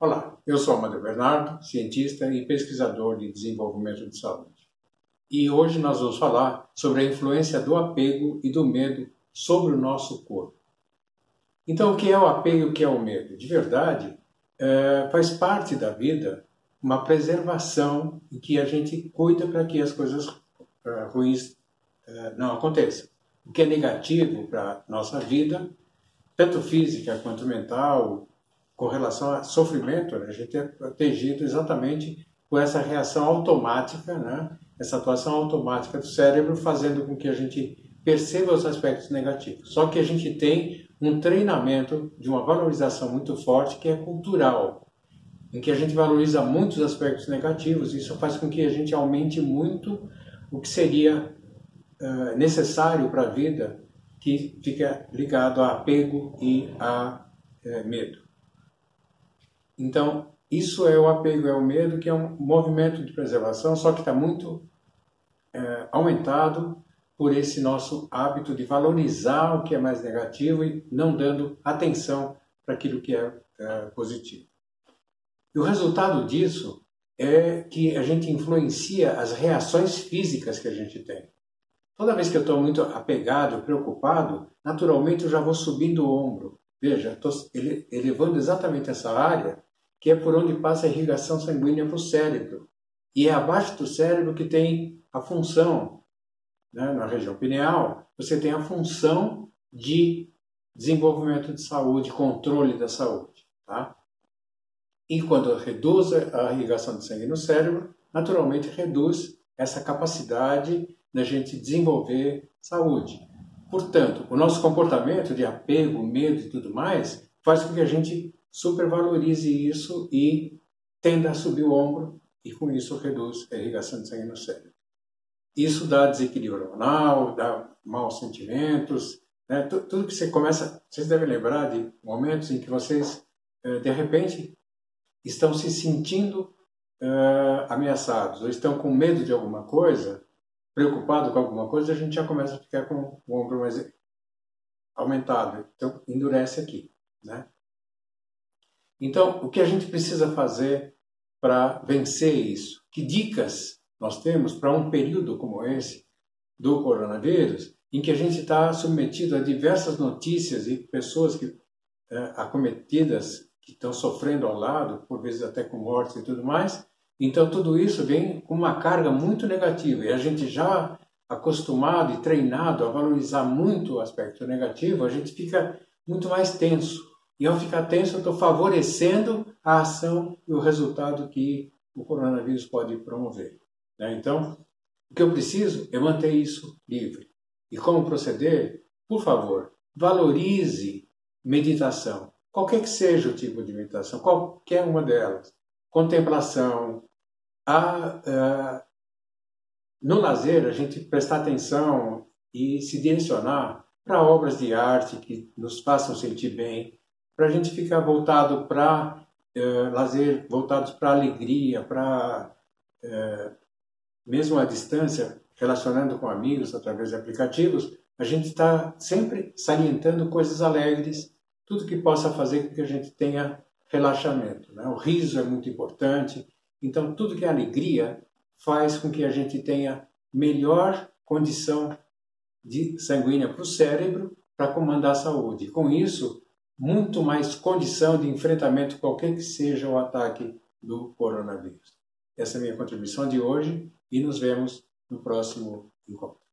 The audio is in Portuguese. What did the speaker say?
Olá, eu sou Amadeu Bernardo, cientista e pesquisador de desenvolvimento de saúde. E hoje nós vamos falar sobre a influência do apego e do medo sobre o nosso corpo. Então, o que é o apego e o que é o medo? De verdade, é, faz parte da vida uma preservação em que a gente cuida para que as coisas é, ruins é, não aconteçam. O que é negativo para nossa vida, tanto física quanto mental, com relação a sofrimento, né? a gente é protegido exatamente por essa reação automática, né? essa atuação automática do cérebro, fazendo com que a gente perceba os aspectos negativos. Só que a gente tem um treinamento de uma valorização muito forte que é cultural, em que a gente valoriza muitos aspectos negativos. Isso faz com que a gente aumente muito o que seria uh, necessário para a vida, que fica ligado a apego e a uh, medo. Então, isso é o apego, é o medo, que é um movimento de preservação, só que está muito é, aumentado por esse nosso hábito de valorizar o que é mais negativo e não dando atenção para aquilo que é, é positivo. E o resultado disso é que a gente influencia as reações físicas que a gente tem. Toda vez que eu estou muito apegado, preocupado, naturalmente eu já vou subindo o ombro. Veja, estou elevando exatamente essa área que é por onde passa a irrigação sanguínea para o cérebro. E é abaixo do cérebro que tem a função, né, na região pineal, você tem a função de desenvolvimento de saúde, controle da saúde. Tá? E quando reduz a irrigação de sangue no cérebro, naturalmente reduz essa capacidade da gente desenvolver saúde. Portanto, o nosso comportamento de apego, medo e tudo mais faz com que a gente supervalorize isso e tenda a subir o ombro e com isso reduz a irrigação de sangue no cérebro. Isso dá desequilíbrio hormonal, dá maus sentimentos, né? tudo que você começa, vocês devem lembrar de momentos em que vocês eh, de repente estão se sentindo uh, ameaçados ou estão com medo de alguma coisa, preocupado com alguma coisa, a gente já começa a ficar com o ombro mais aumentado. Então endurece aqui, né? Então, o que a gente precisa fazer para vencer isso? Que dicas nós temos para um período como esse do coronavírus, em que a gente está submetido a diversas notícias e pessoas que é, acometidas que estão sofrendo ao lado, por vezes até com mortes e tudo mais. Então, tudo isso vem com uma carga muito negativa e a gente já acostumado e treinado a valorizar muito o aspecto negativo, a gente fica muito mais tenso. E ao ficar tenso, eu estou favorecendo a ação e o resultado que o coronavírus pode promover. Né? Então, o que eu preciso é manter isso livre. E como proceder? Por favor, valorize meditação. Qualquer que seja o tipo de meditação, qualquer uma delas. Contemplação. A, a, no lazer, a gente prestar atenção e se direcionar para obras de arte que nos façam sentir bem, para a gente ficar voltado para eh, lazer, voltados para alegria, para eh, mesmo à distância, relacionando com amigos através de aplicativos, a gente está sempre salientando coisas alegres, tudo que possa fazer com que a gente tenha relaxamento. Né? O riso é muito importante, então tudo que é alegria faz com que a gente tenha melhor condição de sanguínea para o cérebro para comandar a saúde. Com isso, muito mais condição de enfrentamento qualquer que seja o ataque do coronavírus. Essa é a minha contribuição de hoje e nos vemos no próximo encontro.